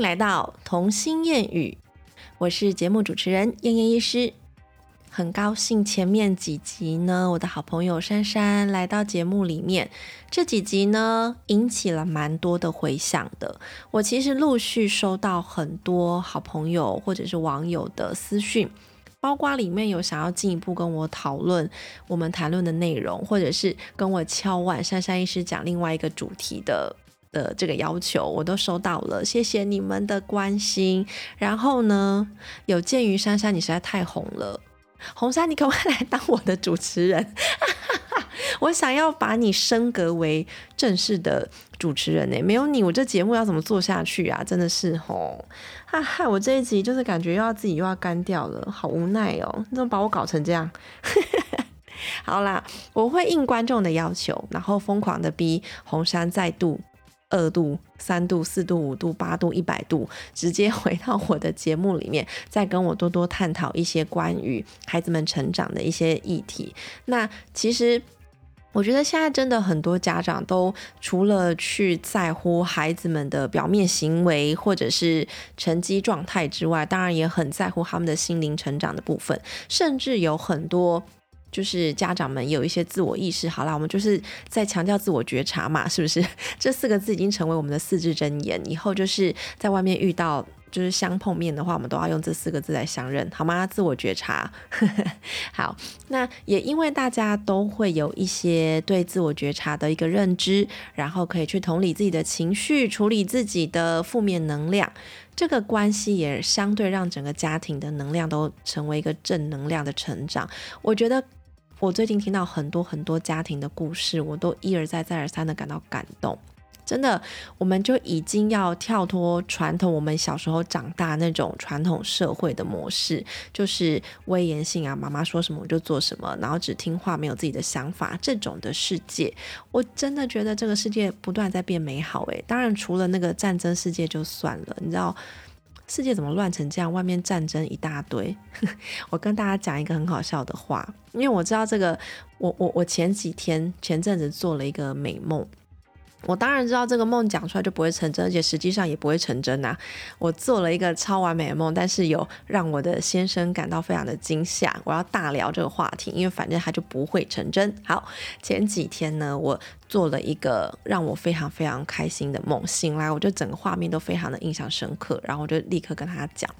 来到童心谚语，我是节目主持人燕燕医师。很高兴前面几集呢，我的好朋友珊珊来到节目里面，这几集呢引起了蛮多的回响的。我其实陆续收到很多好朋友或者是网友的私讯，包括里面有想要进一步跟我讨论我们谈论的内容，或者是跟我敲碗珊珊医师讲另外一个主题的。的这个要求我都收到了，谢谢你们的关心。然后呢，有鉴于珊珊你实在太红了，红珊你可不可以来当我的主持人？我想要把你升格为正式的主持人呢，没有你我这节目要怎么做下去啊？真的是吼，哈哈，我这一集就是感觉又要自己又要干掉了，好无奈哦，你怎么把我搞成这样？好啦，我会应观众的要求，然后疯狂的逼红山再度。二度、三度、四度、五度、八度、一百度，直接回到我的节目里面，再跟我多多探讨一些关于孩子们成长的一些议题。那其实我觉得现在真的很多家长都除了去在乎孩子们的表面行为或者是成绩状态之外，当然也很在乎他们的心灵成长的部分，甚至有很多。就是家长们有一些自我意识，好啦，我们就是在强调自我觉察嘛，是不是？这四个字已经成为我们的四字真言，以后就是在外面遇到就是相碰面的话，我们都要用这四个字来相认，好吗？自我觉察。好，那也因为大家都会有一些对自我觉察的一个认知，然后可以去同理自己的情绪，处理自己的负面能量，这个关系也相对让整个家庭的能量都成为一个正能量的成长。我觉得。我最近听到很多很多家庭的故事，我都一而再再而三的感到感动。真的，我们就已经要跳脱传统，我们小时候长大那种传统社会的模式，就是威严性啊，妈妈说什么我就做什么，然后只听话，没有自己的想法这种的世界。我真的觉得这个世界不断在变美好。诶，当然除了那个战争世界就算了，你知道。世界怎么乱成这样？外面战争一大堆。我跟大家讲一个很好笑的话，因为我知道这个，我我我前几天前阵子做了一个美梦。我当然知道这个梦讲出来就不会成真，而且实际上也不会成真呐。我做了一个超完美的梦，但是有让我的先生感到非常的惊吓。我要大聊这个话题，因为反正他就不会成真。好，前几天呢，我做了一个让我非常非常开心的梦，醒来我就整个画面都非常的印象深刻，然后我就立刻跟他讲。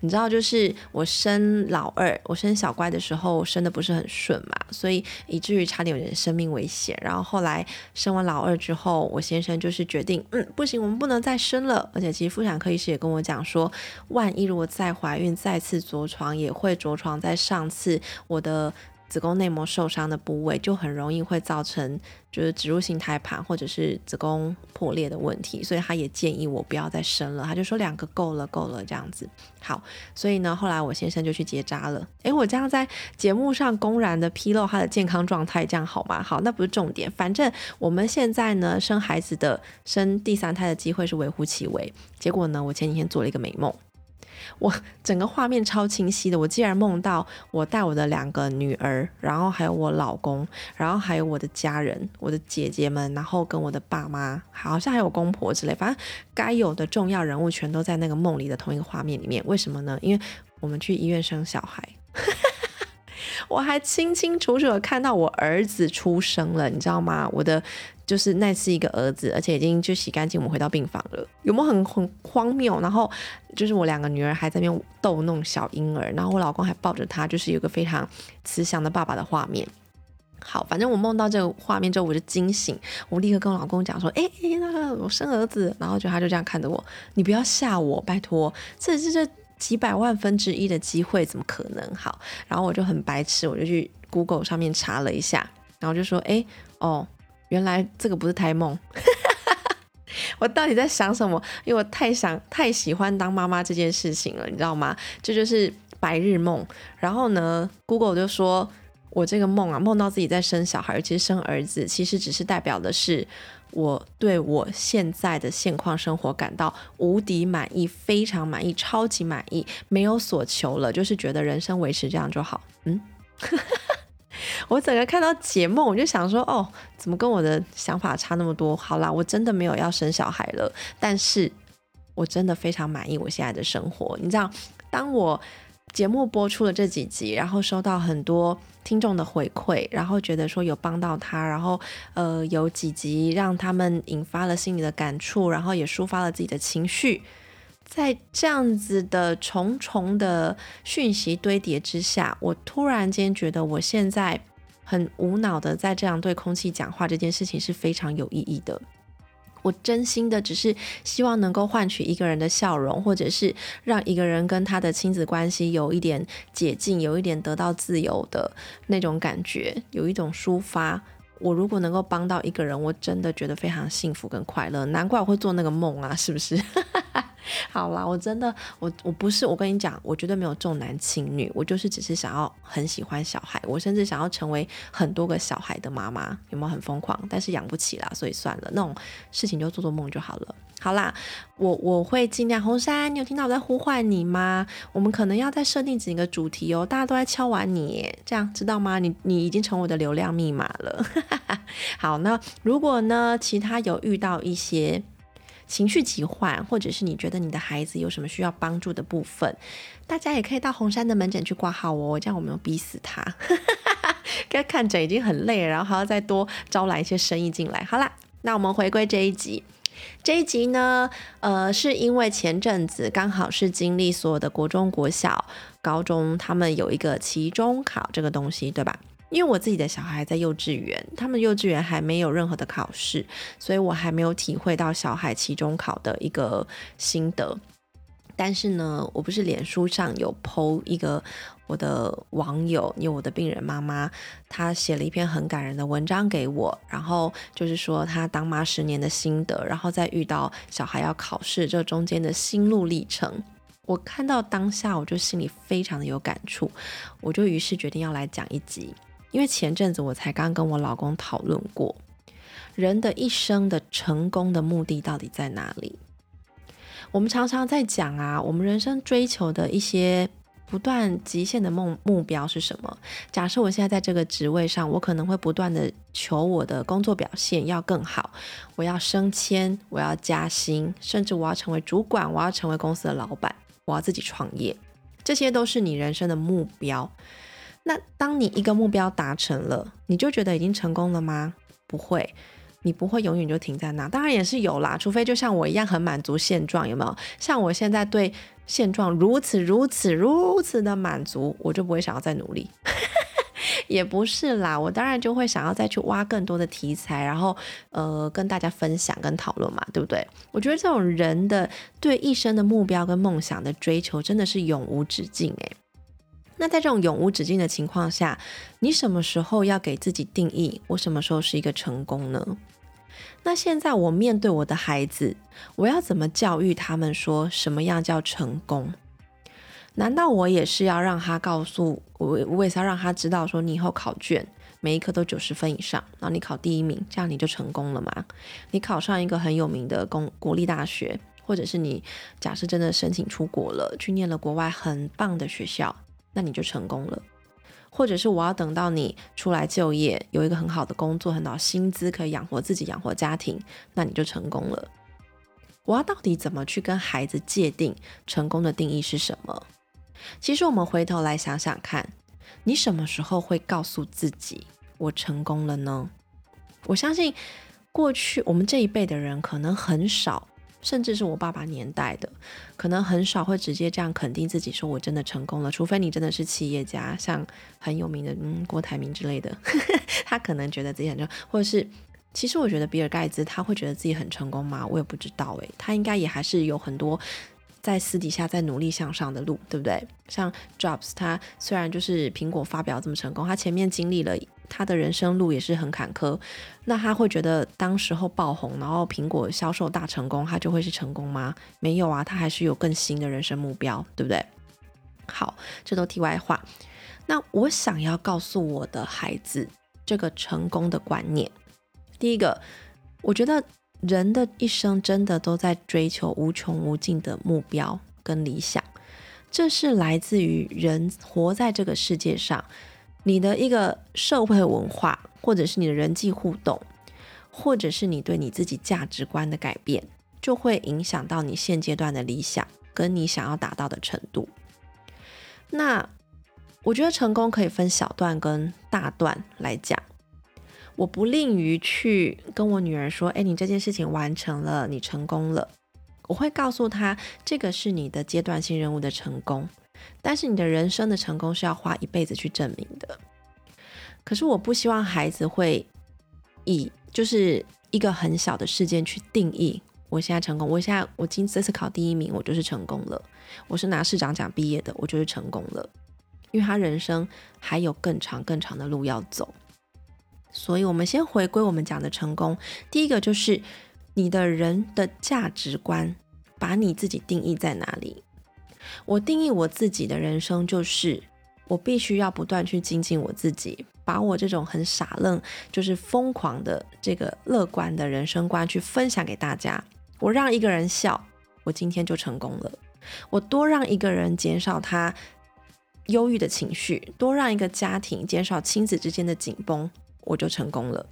你知道，就是我生老二，我生小乖的时候生的不是很顺嘛，所以以至于差点有点生命危险。然后后来生完老二之后，我先生就是决定，嗯，不行，我们不能再生了。而且其实妇产科医师也跟我讲说，万一如果再怀孕再次着床，也会着床在上次我的。子宫内膜受伤的部位就很容易会造成就是植入性胎盘或者是子宫破裂的问题，所以他也建议我不要再生了，他就说两个够了够了这样子。好，所以呢后来我先生就去结扎了。诶，我这样在节目上公然的披露他的健康状态，这样好吗？好，那不是重点，反正我们现在呢生孩子的生第三胎的机会是微乎其微。结果呢，我前几天做了一个美梦。我整个画面超清晰的，我竟然梦到我带我的两个女儿，然后还有我老公，然后还有我的家人，我的姐姐们，然后跟我的爸妈，好像还有公婆之类，反正该有的重要人物全都在那个梦里的同一个画面里面。为什么呢？因为我们去医院生小孩。我还清清楚楚的看到我儿子出生了，你知道吗？我的就是那是一个儿子，而且已经就洗干净，我们回到病房了。有没有很很荒谬？然后就是我两个女儿还在那边逗弄小婴儿，然后我老公还抱着他，就是有个非常慈祥的爸爸的画面。好，反正我梦到这个画面之后，我就惊醒，我立刻跟我老公讲说：“哎，那个我生儿子。”然后就他就这样看着我：“你不要吓我，拜托，这这这。”几百万分之一的机会怎么可能好？然后我就很白痴，我就去 Google 上面查了一下，然后就说：哎，哦，原来这个不是胎梦。我到底在想什么？因为我太想太喜欢当妈妈这件事情了，你知道吗？这就是白日梦。然后呢，Google 就说我这个梦啊，梦到自己在生小孩，其实生儿子，其实只是代表的是。我对我现在的现况生活感到无敌满意，非常满意，超级满意，没有所求了，就是觉得人生维持这样就好。嗯，我整个看到解梦，我就想说，哦，怎么跟我的想法差那么多？好啦，我真的没有要生小孩了，但是我真的非常满意我现在的生活。你知道，当我节目播出了这几集，然后收到很多听众的回馈，然后觉得说有帮到他，然后呃有几集让他们引发了心里的感触，然后也抒发了自己的情绪，在这样子的重重的讯息堆叠之下，我突然间觉得我现在很无脑的在这样对空气讲话这件事情是非常有意义的。我真心的只是希望能够换取一个人的笑容，或者是让一个人跟他的亲子关系有一点解禁，有一点得到自由的那种感觉，有一种抒发。我如果能够帮到一个人，我真的觉得非常幸福跟快乐。难怪我会做那个梦啊，是不是？好啦，我真的，我我不是，我跟你讲，我绝对没有重男轻女，我就是只是想要很喜欢小孩，我甚至想要成为很多个小孩的妈妈，有没有很疯狂？但是养不起啦，所以算了，那种事情就做做梦就好了。好啦，我我会尽量。红山，你有听到我在呼唤你吗？我们可能要再设定几个主题哦，大家都在敲完你，这样知道吗？你你已经成我的流量密码了。好，那如果呢，其他有遇到一些。情绪疾患，或者是你觉得你的孩子有什么需要帮助的部分，大家也可以到红山的门诊去挂号哦。这样我们逼死他，该看诊已经很累了，然后还要再多招来一些生意进来。好啦，那我们回归这一集。这一集呢，呃，是因为前阵子刚好是经历所有的国中、国小、高中，他们有一个期中考这个东西，对吧？因为我自己的小孩在幼稚园，他们幼稚园还没有任何的考试，所以我还没有体会到小孩期中考的一个心得。但是呢，我不是脸书上有 PO 一个我的网友，因为我的病人妈妈，她写了一篇很感人的文章给我，然后就是说她当妈十年的心得，然后再遇到小孩要考试这中间的心路历程。我看到当下，我就心里非常的有感触，我就于是决定要来讲一集。因为前阵子我才刚跟我老公讨论过，人的一生的成功的目的到底在哪里？我们常常在讲啊，我们人生追求的一些不断极限的梦目标是什么？假设我现在在这个职位上，我可能会不断的求我的工作表现要更好，我要升迁，我要加薪，甚至我要成为主管，我要成为公司的老板，我要自己创业，这些都是你人生的目标。那当你一个目标达成了，你就觉得已经成功了吗？不会，你不会永远就停在那。当然也是有啦，除非就像我一样很满足现状，有没有？像我现在对现状如此如此如此的满足，我就不会想要再努力。也不是啦，我当然就会想要再去挖更多的题材，然后呃跟大家分享跟讨论嘛，对不对？我觉得这种人的对一生的目标跟梦想的追求，真的是永无止境诶。那在这种永无止境的情况下，你什么时候要给自己定义？我什么时候是一个成功呢？那现在我面对我的孩子，我要怎么教育他们？说什么样叫成功？难道我也是要让他告诉我，我也是要让他知道，说你以后考卷每一科都九十分以上，然后你考第一名，这样你就成功了吗？你考上一个很有名的公国立大学，或者是你假设真的申请出国了，去念了国外很棒的学校。那你就成功了，或者是我要等到你出来就业，有一个很好的工作，很好薪资可以养活自己、养活家庭，那你就成功了。我要到底怎么去跟孩子界定成功的定义是什么？其实我们回头来想想看，你什么时候会告诉自己我成功了呢？我相信过去我们这一辈的人可能很少。甚至是我爸爸年代的，可能很少会直接这样肯定自己，说我真的成功了。除非你真的是企业家，像很有名的嗯郭台铭之类的，他可能觉得自己很成，或者是其实我觉得比尔盖茨他会觉得自己很成功吗？我也不知道诶，他应该也还是有很多在私底下在努力向上的路，对不对？像 Jobs，他虽然就是苹果发表这么成功，他前面经历了。他的人生路也是很坎坷，那他会觉得当时候爆红，然后苹果销售大成功，他就会是成功吗？没有啊，他还是有更新的人生目标，对不对？好，这都题外话。那我想要告诉我的孩子这个成功的观念，第一个，我觉得人的一生真的都在追求无穷无尽的目标跟理想，这是来自于人活在这个世界上。你的一个社会文化，或者是你的人际互动，或者是你对你自己价值观的改变，就会影响到你现阶段的理想跟你想要达到的程度。那我觉得成功可以分小段跟大段来讲。我不吝于去跟我女儿说：“哎，你这件事情完成了，你成功了。”我会告诉她，这个是你的阶段性任务的成功，但是你的人生的成功是要花一辈子去证明的。可是我不希望孩子会以就是一个很小的事件去定义我现在成功，我现在我今这次考第一名，我就是成功了。我是拿市长奖毕业的，我就是成功了。因为他人生还有更长更长的路要走。所以，我们先回归我们讲的成功。第一个就是你的人的价值观，把你自己定义在哪里？我定义我自己的人生就是，我必须要不断去精进我自己，把我这种很傻愣，就是疯狂的这个乐观的人生观去分享给大家。我让一个人笑，我今天就成功了。我多让一个人减少他忧郁的情绪，多让一个家庭减少亲子之间的紧绷。我就成功了。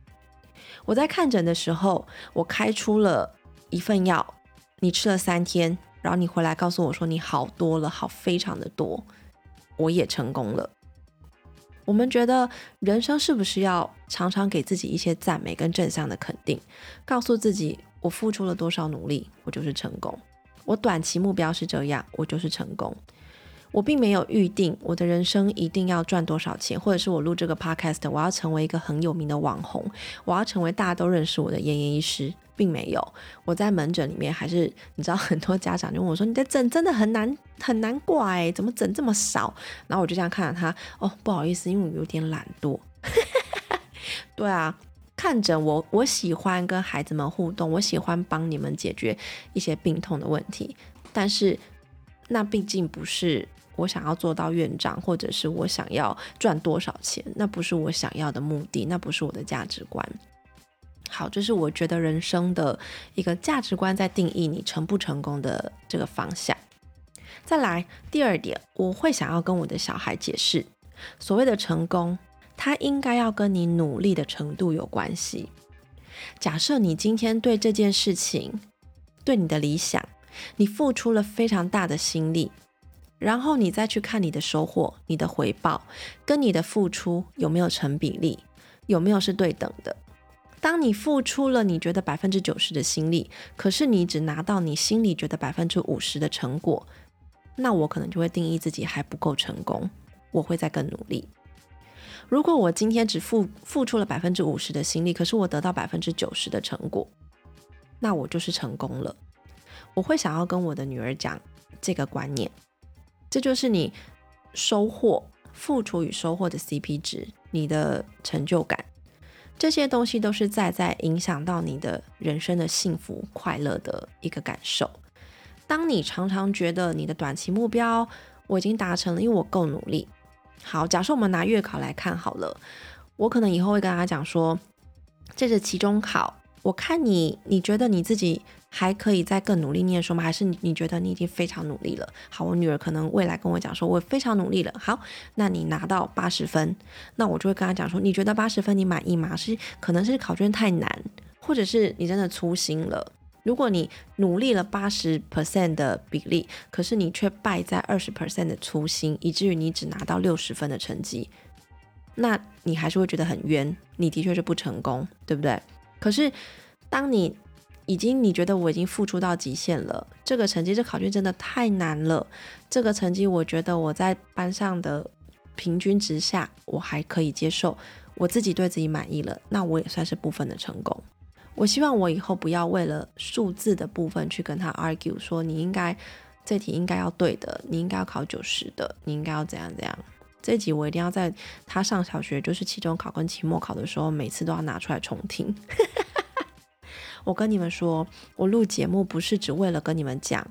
我在看诊的时候，我开出了一份药，你吃了三天，然后你回来告诉我说你好多了，好非常的多，我也成功了。我们觉得人生是不是要常常给自己一些赞美跟正向的肯定，告诉自己我付出了多少努力，我就是成功。我短期目标是这样，我就是成功。我并没有预定我的人生一定要赚多少钱，或者是我录这个 podcast，我要成为一个很有名的网红，我要成为大家都认识我的妍妍医师，并没有。我在门诊里面还是，你知道，很多家长就问我说：“你的诊真的很难很难挂哎，怎么诊这么少？”然后我就这样看着他，哦，不好意思，因为我有点懒惰。对啊，看诊我我喜欢跟孩子们互动，我喜欢帮你们解决一些病痛的问题，但是那毕竟不是。我想要做到院长，或者是我想要赚多少钱，那不是我想要的目的，那不是我的价值观。好，这是我觉得人生的一个价值观在定义你成不成功的这个方向。再来第二点，我会想要跟我的小孩解释，所谓的成功，它应该要跟你努力的程度有关系。假设你今天对这件事情，对你的理想，你付出了非常大的心力。然后你再去看你的收获、你的回报跟你的付出有没有成比例，有没有是对等的。当你付出了你觉得百分之九十的心力，可是你只拿到你心里觉得百分之五十的成果，那我可能就会定义自己还不够成功，我会再更努力。如果我今天只付付出了百分之五十的心力，可是我得到百分之九十的成果，那我就是成功了。我会想要跟我的女儿讲这个观念。这就是你收获、付出与收获的 CP 值，你的成就感，这些东西都是在在影响到你的人生的幸福快乐的一个感受。当你常常觉得你的短期目标我已经达成了，因为我够努力。好，假设我们拿月考来看好了，我可能以后会跟大家讲说，这是期中考。我看你，你觉得你自己还可以再更努力念书吗？还是你你觉得你已经非常努力了？好，我女儿可能未来跟我讲说，我非常努力了。好，那你拿到八十分，那我就会跟她讲说，你觉得八十分你满意吗？是可能是考卷太难，或者是你真的粗心了。如果你努力了八十 percent 的比例，可是你却败在二十 percent 的粗心，以至于你只拿到六十分的成绩，那你还是会觉得很冤，你的确是不成功，对不对？可是，当你已经你觉得我已经付出到极限了，这个成绩这考卷真的太难了。这个成绩我觉得我在班上的平均值下我还可以接受，我自己对自己满意了，那我也算是部分的成功。我希望我以后不要为了数字的部分去跟他 argue，说你应该这题应该要对的，你应该要考九十的，你应该要怎样怎样。这集我一定要在他上小学，就是期中考跟期末考的时候，每次都要拿出来重听。我跟你们说，我录节目不是只为了跟你们讲，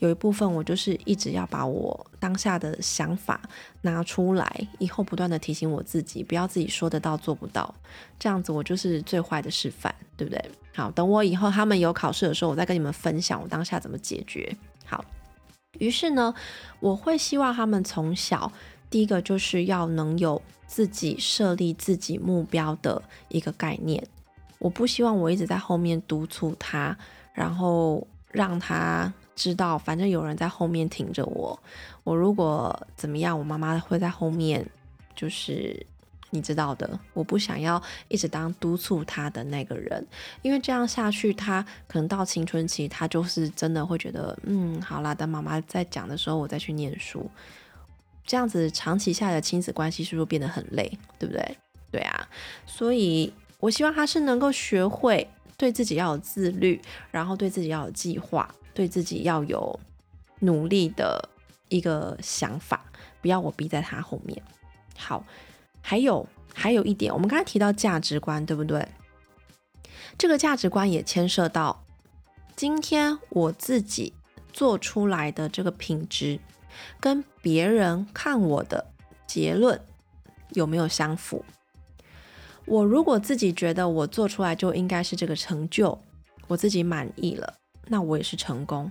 有一部分我就是一直要把我当下的想法拿出来，以后不断的提醒我自己，不要自己说得到做不到，这样子我就是最坏的示范，对不对？好，等我以后他们有考试的时候，我再跟你们分享我当下怎么解决。好，于是呢，我会希望他们从小。第一个就是要能有自己设立自己目标的一个概念。我不希望我一直在后面督促他，然后让他知道，反正有人在后面挺着我。我如果怎么样，我妈妈会在后面，就是你知道的。我不想要一直当督促他的那个人，因为这样下去，他可能到青春期，他就是真的会觉得，嗯，好啦，等妈妈在讲的时候，我再去念书。这样子长期下来的亲子关系是不是变得很累？对不对？对啊，所以我希望他是能够学会对自己要有自律，然后对自己要有计划，对自己要有努力的一个想法，不要我逼在他后面。好，还有还有一点，我们刚才提到价值观，对不对？这个价值观也牵涉到今天我自己做出来的这个品质。跟别人看我的结论有没有相符？我如果自己觉得我做出来就应该是这个成就，我自己满意了，那我也是成功。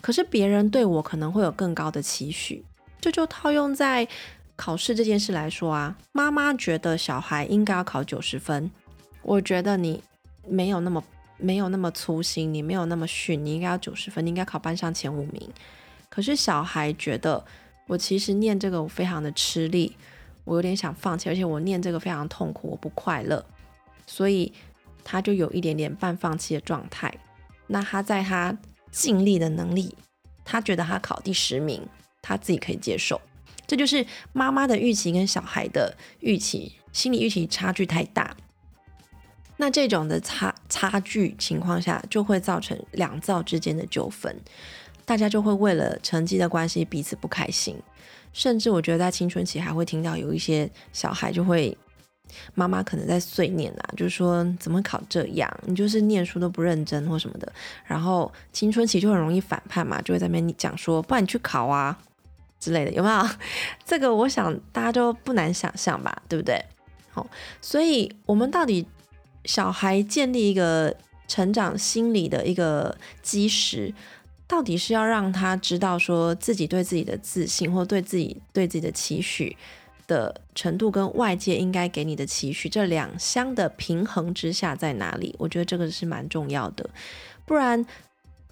可是别人对我可能会有更高的期许，这就套用在考试这件事来说啊。妈妈觉得小孩应该要考九十分，我觉得你没有那么没有那么粗心，你没有那么逊，你应该要九十分，你应该考班上前五名。可是小孩觉得我其实念这个我非常的吃力，我有点想放弃，而且我念这个非常痛苦，我不快乐，所以他就有一点点半放弃的状态。那他在他尽力的能力，他觉得他考第十名，他自己可以接受。这就是妈妈的预期跟小孩的预期心理预期差距太大。那这种的差差距情况下，就会造成两造之间的纠纷。大家就会为了成绩的关系彼此不开心，甚至我觉得在青春期还会听到有一些小孩就会，妈妈可能在碎念啊，就是说怎么考这样，你就是念书都不认真或什么的，然后青春期就很容易反叛嘛，就会在那边讲说，不然你去考啊之类的，有没有？这个我想大家都不难想象吧，对不对？好，所以我们到底小孩建立一个成长心理的一个基石。到底是要让他知道说自己对自己的自信，或对自己对自己的期许的程度，跟外界应该给你的期许这两相的平衡之下在哪里？我觉得这个是蛮重要的，不然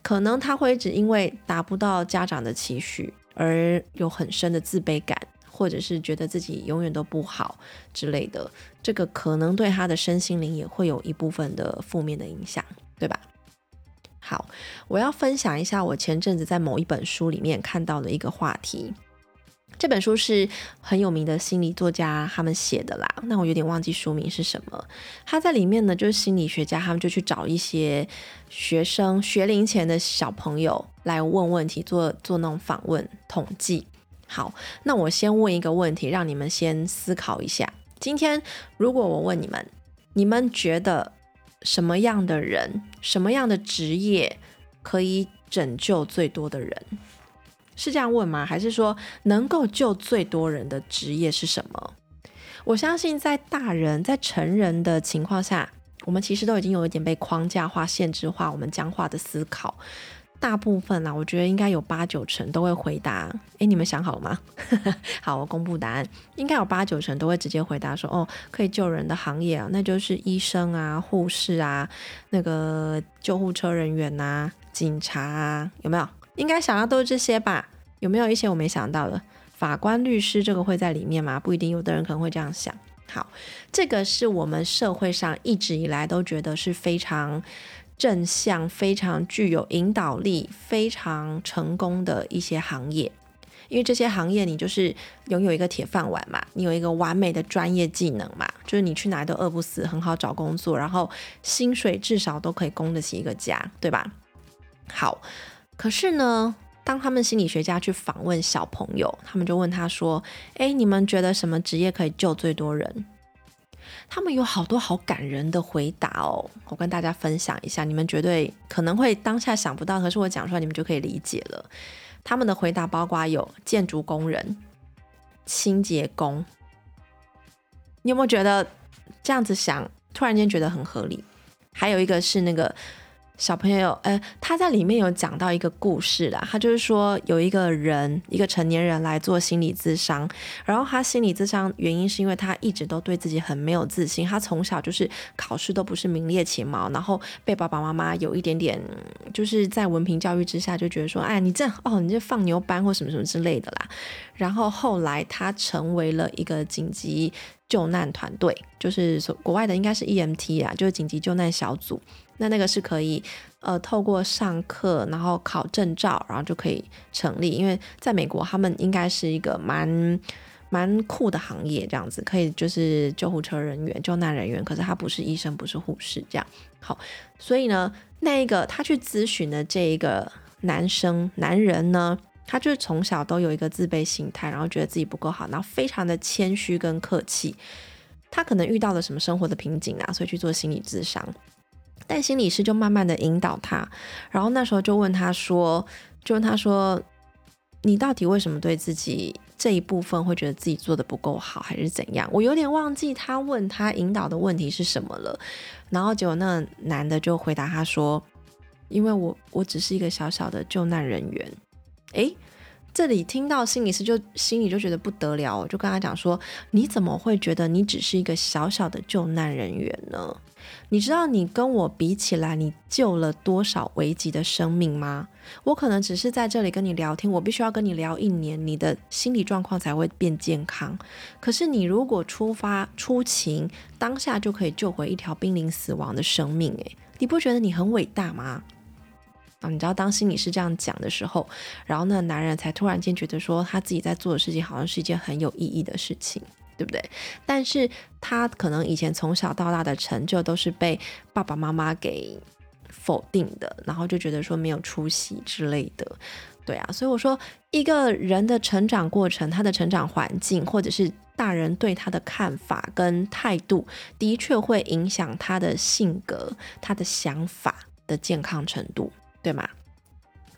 可能他会只因为达不到家长的期许而有很深的自卑感，或者是觉得自己永远都不好之类的，这个可能对他的身心灵也会有一部分的负面的影响，对吧？好，我要分享一下我前阵子在某一本书里面看到的一个话题。这本书是很有名的心理作家他们写的啦，那我有点忘记书名是什么。他在里面呢，就是心理学家，他们就去找一些学生学龄前的小朋友来问问题，做做那种访问统计。好，那我先问一个问题，让你们先思考一下。今天如果我问你们，你们觉得？什么样的人，什么样的职业可以拯救最多的人？是这样问吗？还是说能够救最多人的职业是什么？我相信在大人在成人的情况下，我们其实都已经有一点被框架化、限制化，我们僵化的思考。大部分啦，我觉得应该有八九成都会回答。哎，你们想好了吗？好，我公布答案，应该有八九成都会直接回答说，哦，可以救人的行业啊，那就是医生啊、护士啊、那个救护车人员呐、警察啊，有没有？应该想要都是这些吧？有没有一些我没想到的？法官、律师这个会在里面吗？不一定，有的人可能会这样想。好，这个是我们社会上一直以来都觉得是非常。正向非常具有引导力、非常成功的一些行业，因为这些行业你就是拥有一个铁饭碗嘛，你有一个完美的专业技能嘛，就是你去哪都饿不死，很好找工作，然后薪水至少都可以供得起一个家，对吧？好，可是呢，当他们心理学家去访问小朋友，他们就问他说：“哎，你们觉得什么职业可以救最多人？”他们有好多好感人的回答哦，我跟大家分享一下，你们绝对可能会当下想不到，可是我讲出来你们就可以理解了。他们的回答包括有建筑工人、清洁工，你有没有觉得这样子想，突然间觉得很合理？还有一个是那个小朋友，呃，他在里面有讲到一个故事啦。他就是说，有一个人，一个成年人来做心理咨商，然后他心理咨商原因是因为他一直都对自己很没有自信。他从小就是考试都不是名列前茅，然后被爸爸妈妈有一点点，就是在文凭教育之下就觉得说，哎，你这哦，你这放牛班或什么什么之类的啦。然后后来他成为了一个紧急救难团队，就是国外的应该是 EMT 啊，就是紧急救难小组。那那个是可以，呃，透过上课，然后考证照，然后就可以成立。因为在美国，他们应该是一个蛮蛮酷的行业，这样子可以就是救护车人员、救难人员，可是他不是医生，不是护士，这样好。所以呢，那一个他去咨询的这一个男生男人呢，他就是从小都有一个自卑心态，然后觉得自己不够好，然后非常的谦虚跟客气。他可能遇到了什么生活的瓶颈啊，所以去做心理咨商。但心理师就慢慢的引导他，然后那时候就问他说，就问他说，你到底为什么对自己这一部分会觉得自己做的不够好，还是怎样？我有点忘记他问他引导的问题是什么了。然后结果那男的就回答他说，因为我我只是一个小小的救难人员。诶，这里听到心理师就心里就觉得不得了，我就跟他讲说，你怎么会觉得你只是一个小小的救难人员呢？你知道你跟我比起来，你救了多少危急的生命吗？我可能只是在这里跟你聊天，我必须要跟你聊一年，你的心理状况才会变健康。可是你如果出发出勤，当下就可以救回一条濒临死亡的生命，诶，你不觉得你很伟大吗？啊，你知道当心理师这样讲的时候，然后那男人才突然间觉得说，他自己在做的事情好像是一件很有意义的事情。对不对？但是他可能以前从小到大的成就都是被爸爸妈妈给否定的，然后就觉得说没有出息之类的，对啊。所以我说，一个人的成长过程，他的成长环境，或者是大人对他的看法跟态度，的确会影响他的性格、他的想法的健康程度，对吗？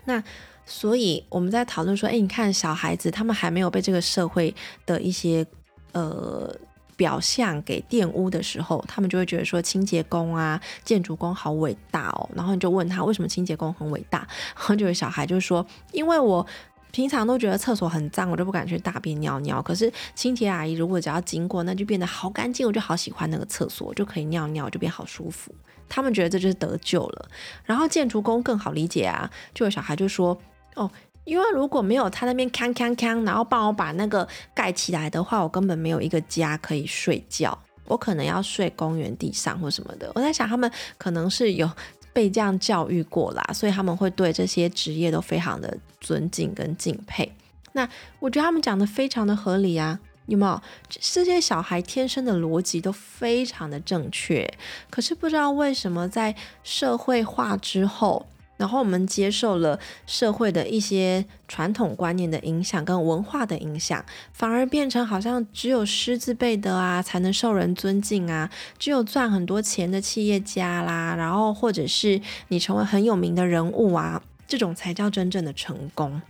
那所以我们在讨论说，哎，你看小孩子，他们还没有被这个社会的一些。呃，表象给玷污的时候，他们就会觉得说清洁工啊、建筑工好伟大哦。然后你就问他为什么清洁工很伟大，然后就有小孩就说，因为我平常都觉得厕所很脏，我就不敢去大便尿尿。可是清洁阿姨如果只要经过，那就变得好干净，我就好喜欢那个厕所，就可以尿尿，就变好舒服。他们觉得这就是得救了。然后建筑工更好理解啊，就有小孩就说，哦。因为如果没有他那边锵锵锵，然后帮我把那个盖起来的话，我根本没有一个家可以睡觉。我可能要睡公园地上或什么的。我在想，他们可能是有被这样教育过啦，所以他们会对这些职业都非常的尊敬跟敬佩。那我觉得他们讲的非常的合理啊，有没有？这些小孩天生的逻辑都非常的正确，可是不知道为什么在社会化之后。然后我们接受了社会的一些传统观念的影响跟文化的影响，反而变成好像只有师字辈的啊才能受人尊敬啊，只有赚很多钱的企业家啦，然后或者是你成为很有名的人物啊，这种才叫真正的成功。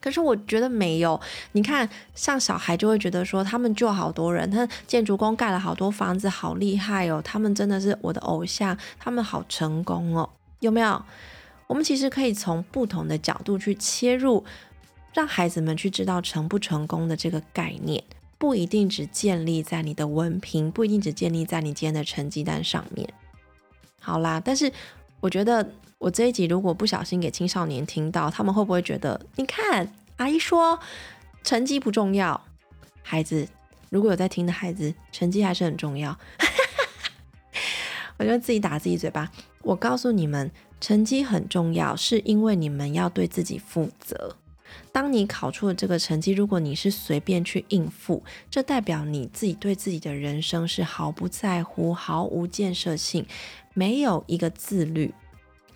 可是我觉得没有，你看像小孩就会觉得说他们救好多人，他建筑工盖了好多房子，好厉害哦，他们真的是我的偶像，他们好成功哦，有没有？我们其实可以从不同的角度去切入，让孩子们去知道成不成功的这个概念，不一定只建立在你的文凭，不一定只建立在你今天的成绩单上面。好啦，但是我觉得我这一集如果不小心给青少年听到，他们会不会觉得，你看阿姨说成绩不重要，孩子如果有在听的孩子，成绩还是很重要。我就自己打自己嘴巴，我告诉你们。成绩很重要，是因为你们要对自己负责。当你考出了这个成绩，如果你是随便去应付，这代表你自己对自己的人生是毫不在乎、毫无建设性，没有一个自律，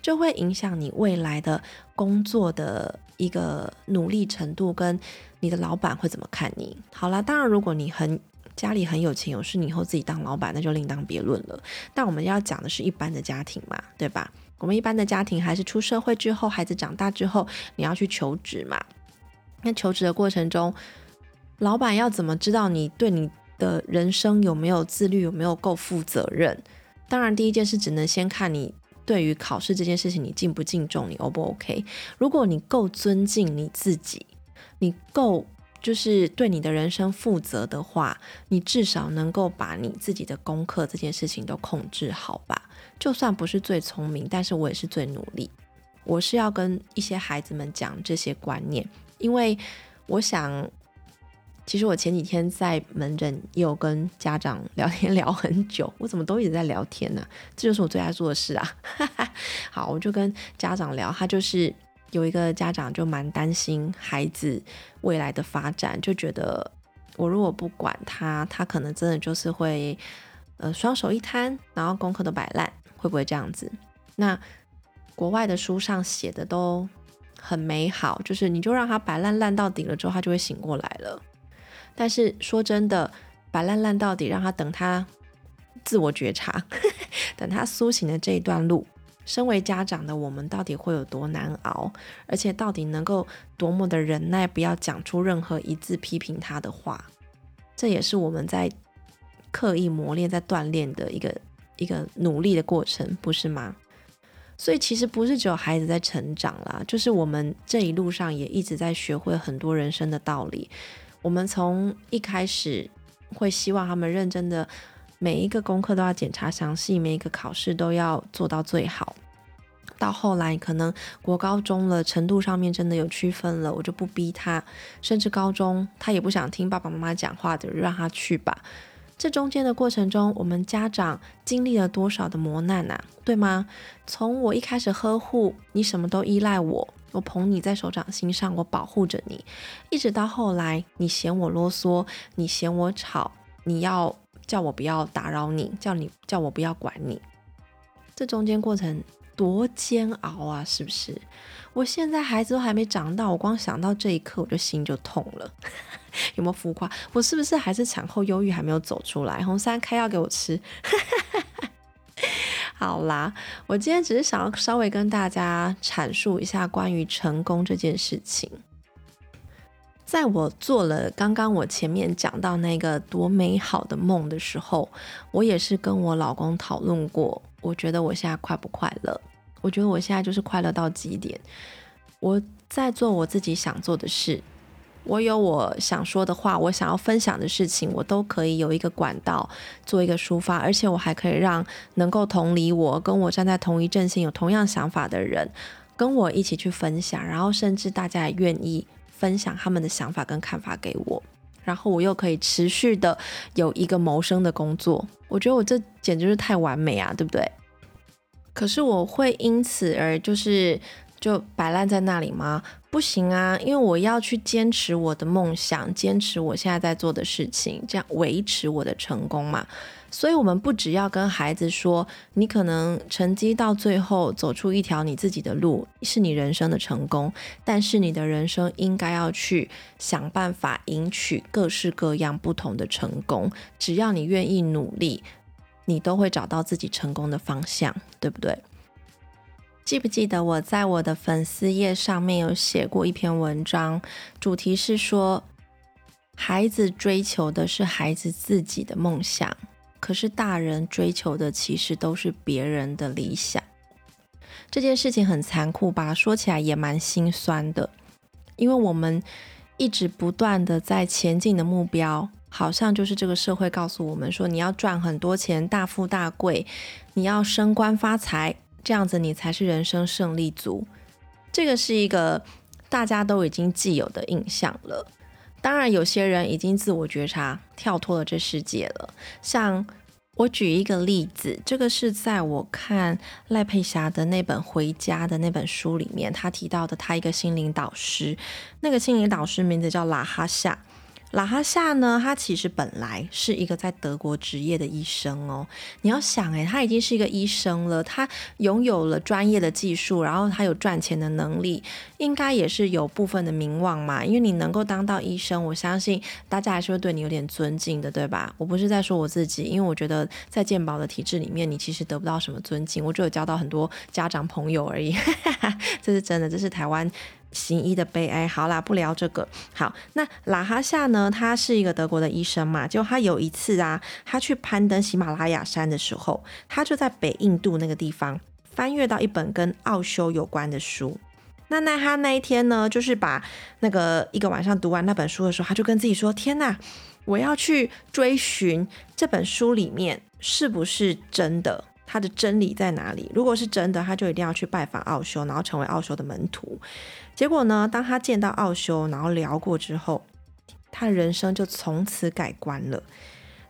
就会影响你未来的工作的一个努力程度，跟你的老板会怎么看你。好了，当然如果你很家里很有钱有势，你以后自己当老板，那就另当别论了。但我们要讲的是一般的家庭嘛，对吧？我们一般的家庭还是出社会之后，孩子长大之后，你要去求职嘛？那求职的过程中，老板要怎么知道你对你的人生有没有自律，有没有够负责任？当然，第一件事只能先看你对于考试这件事情，你敬不敬重，你 O 不 OK？如果你够尊敬你自己，你够就是对你的人生负责的话，你至少能够把你自己的功课这件事情都控制好吧。就算不是最聪明，但是我也是最努力。我是要跟一些孩子们讲这些观念，因为我想。其实我前几天在门诊也有跟家长聊天聊很久，我怎么都一直在聊天呢？这就是我最爱做的事啊！好，我就跟家长聊，他就是有一个家长就蛮担心孩子未来的发展，就觉得我如果不管他，他可能真的就是会呃双手一摊，然后功课都摆烂，会不会这样子？那国外的书上写的都很美好，就是你就让他摆烂烂到底了之后，他就会醒过来了。但是说真的，摆烂烂到底，让他等他自我觉察，等他苏醒的这一段路，身为家长的我们到底会有多难熬？而且到底能够多么的忍耐，不要讲出任何一字批评他的话？这也是我们在刻意磨练、在锻炼的一个一个努力的过程，不是吗？所以其实不是只有孩子在成长啦，就是我们这一路上也一直在学会很多人生的道理。我们从一开始会希望他们认真的，每一个功课都要检查详细，每一个考试都要做到最好。到后来可能国高中了，程度上面真的有区分了，我就不逼他，甚至高中他也不想听爸爸妈妈讲话的，让他去吧。这中间的过程中，我们家长经历了多少的磨难呐，对吗？从我一开始呵护你，什么都依赖我。我捧你在手掌心上，我保护着你，一直到后来，你嫌我啰嗦，你嫌我吵，你要叫我不要打扰你，叫你叫我不要管你，这中间过程多煎熬啊，是不是？我现在孩子都还没长大，我光想到这一刻，我就心就痛了，有没有浮夸？我是不是还是产后忧郁还没有走出来？红三开药给我吃。好啦，我今天只是想要稍微跟大家阐述一下关于成功这件事情。在我做了刚刚我前面讲到那个多美好的梦的时候，我也是跟我老公讨论过。我觉得我现在快不快乐？我觉得我现在就是快乐到极点。我在做我自己想做的事。我有我想说的话，我想要分享的事情，我都可以有一个管道做一个抒发，而且我还可以让能够同理我、跟我站在同一阵线、有同样想法的人跟我一起去分享，然后甚至大家也愿意分享他们的想法跟看法给我，然后我又可以持续的有一个谋生的工作，我觉得我这简直是太完美啊，对不对？可是我会因此而就是就摆烂在那里吗？不行啊，因为我要去坚持我的梦想，坚持我现在在做的事情，这样维持我的成功嘛。所以，我们不只要跟孩子说，你可能成绩到最后走出一条你自己的路，是你人生的成功。但是，你的人生应该要去想办法赢取各式各样不同的成功。只要你愿意努力，你都会找到自己成功的方向，对不对？记不记得我在我的粉丝页上面有写过一篇文章，主题是说，孩子追求的是孩子自己的梦想，可是大人追求的其实都是别人的理想。这件事情很残酷吧？说起来也蛮心酸的，因为我们一直不断的在前进的目标，好像就是这个社会告诉我们说，你要赚很多钱，大富大贵，你要升官发财。这样子你才是人生胜利组，这个是一个大家都已经既有的印象了。当然，有些人已经自我觉察，跳脱了这世界了。像我举一个例子，这个是在我看赖佩霞的那本《回家》的那本书里面，他提到的他一个心灵导师，那个心灵导师名字叫拉哈夏。拉哈夏呢？他其实本来是一个在德国职业的医生哦。你要想，诶，他已经是一个医生了，他拥有了专业的技术，然后他有赚钱的能力，应该也是有部分的名望嘛。因为你能够当到医生，我相信大家还是会对你有点尊敬的，对吧？我不是在说我自己，因为我觉得在健保的体制里面，你其实得不到什么尊敬，我只有交到很多家长朋友而已。这是真的，这是台湾。行医的悲哀。好啦，不聊这个。好，那拉哈夏呢？他是一个德国的医生嘛。就他有一次啊，他去攀登喜马拉雅山的时候，他就在北印度那个地方翻阅到一本跟奥修有关的书。那那他那一天呢，就是把那个一个晚上读完那本书的时候，他就跟自己说：“天哪，我要去追寻这本书里面是不是真的，它的真理在哪里？如果是真的，他就一定要去拜访奥修，然后成为奥修的门徒。”结果呢，当他见到奥修，然后聊过之后，他的人生就从此改观了。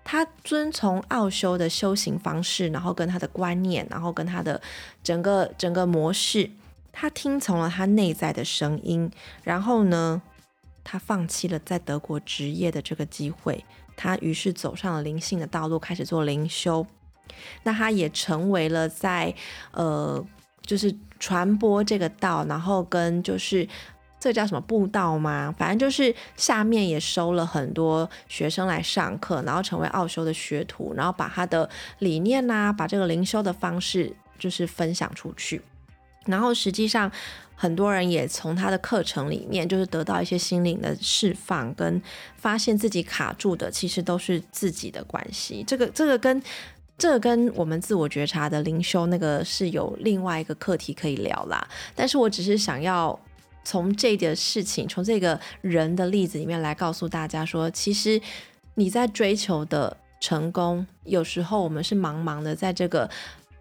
他遵从奥修的修行方式，然后跟他的观念，然后跟他的整个整个模式。他听从了他内在的声音，然后呢，他放弃了在德国职业的这个机会，他于是走上了灵性的道路，开始做灵修。那他也成为了在呃，就是传播这个道，然后跟就是这叫什么布道吗？反正就是下面也收了很多学生来上课，然后成为奥修的学徒，然后把他的理念呐，把这个灵修的方式就是分享出去。然后实际上，很多人也从他的课程里面，就是得到一些心灵的释放，跟发现自己卡住的，其实都是自己的关系。这个这个跟这跟我们自我觉察的灵修那个是有另外一个课题可以聊啦。但是我只是想要从这个事情，从这个人的例子里面来告诉大家说，其实你在追求的成功，有时候我们是茫茫的在这个。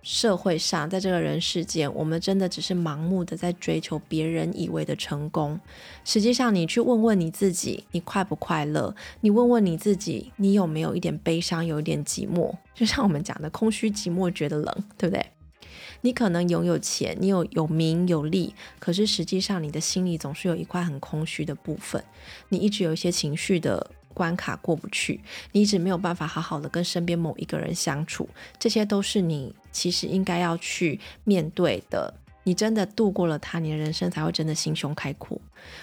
社会上，在这个人世间，我们真的只是盲目的在追求别人以为的成功。实际上，你去问问你自己，你快不快乐？你问问你自己，你有没有一点悲伤，有一点寂寞？就像我们讲的，空虚寂寞觉得冷，对不对？你可能拥有钱，你有有名有利，可是实际上你的心里总是有一块很空虚的部分，你一直有一些情绪的。关卡过不去，你一直没有办法好好的跟身边某一个人相处，这些都是你其实应该要去面对的。你真的度过了它，你的人生才会真的心胸开阔，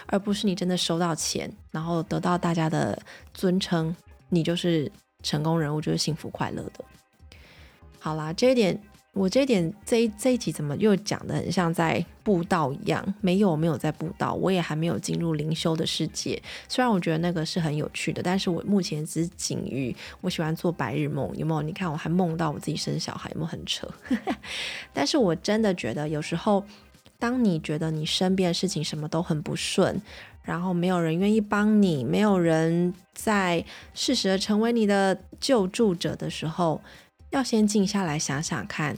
而不是你真的收到钱，然后得到大家的尊称，你就是成功人物，就是幸福快乐的。好啦，这一点。我这点这一这一集怎么又讲的很像在布道一样？没有，没有在布道，我也还没有进入灵修的世界。虽然我觉得那个是很有趣的，但是我目前只仅于我喜欢做白日梦，有没有？你看我还梦到我自己生小孩，有没有很扯？但是我真的觉得有时候，当你觉得你身边的事情什么都很不顺，然后没有人愿意帮你，没有人在适时的成为你的救助者的时候。要先静下来想想看，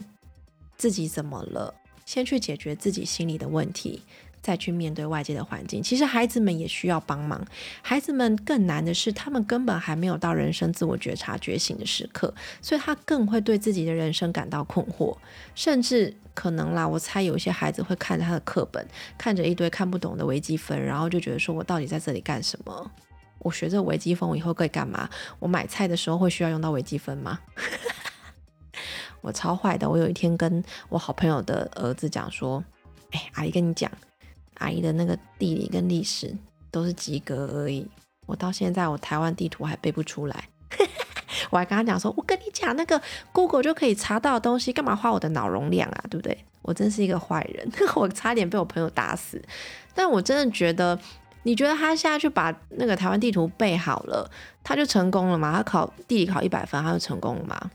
自己怎么了，先去解决自己心里的问题，再去面对外界的环境。其实孩子们也需要帮忙，孩子们更难的是，他们根本还没有到人生自我觉察觉醒的时刻，所以他更会对自己的人生感到困惑，甚至可能啦，我猜有一些孩子会看着他的课本，看着一堆看不懂的微积分，然后就觉得说我到底在这里干什么？我学这微积分，我以后可以干嘛？我买菜的时候会需要用到微积分吗？我超坏的，我有一天跟我好朋友的儿子讲说：“哎，阿姨跟你讲，阿姨的那个地理跟历史都是及格而已。我到现在我台湾地图还背不出来。我还跟他讲说，我跟你讲那个 Google 就可以查到的东西，干嘛花我的脑容量啊？对不对？我真是一个坏人，我差点被我朋友打死。但我真的觉得，你觉得他现在去把那个台湾地图背好了，他就成功了吗？他考地理考一百分，他就成功了吗？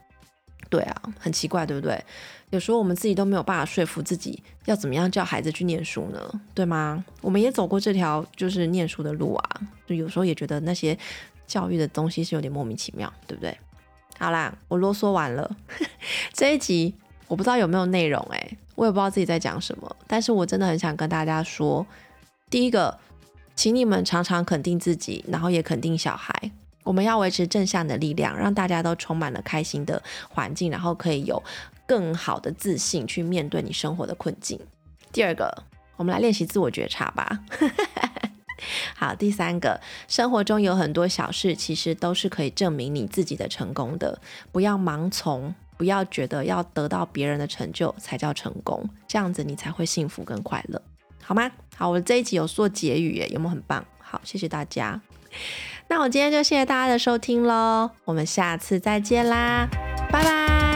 对啊，很奇怪，对不对？有时候我们自己都没有办法说服自己，要怎么样叫孩子去念书呢？对吗？我们也走过这条就是念书的路啊，就有时候也觉得那些教育的东西是有点莫名其妙，对不对？好啦，我啰嗦完了。这一集我不知道有没有内容，诶，我也不知道自己在讲什么，但是我真的很想跟大家说，第一个，请你们常常肯定自己，然后也肯定小孩。我们要维持正向的力量，让大家都充满了开心的环境，然后可以有更好的自信去面对你生活的困境。第二个，我们来练习自我觉察吧。好，第三个，生活中有很多小事，其实都是可以证明你自己的成功的。不要盲从，不要觉得要得到别人的成就才叫成功，这样子你才会幸福跟快乐，好吗？好，我这一集有做结语耶，有没有很棒？好，谢谢大家。那我今天就谢谢大家的收听喽，我们下次再见啦，拜拜。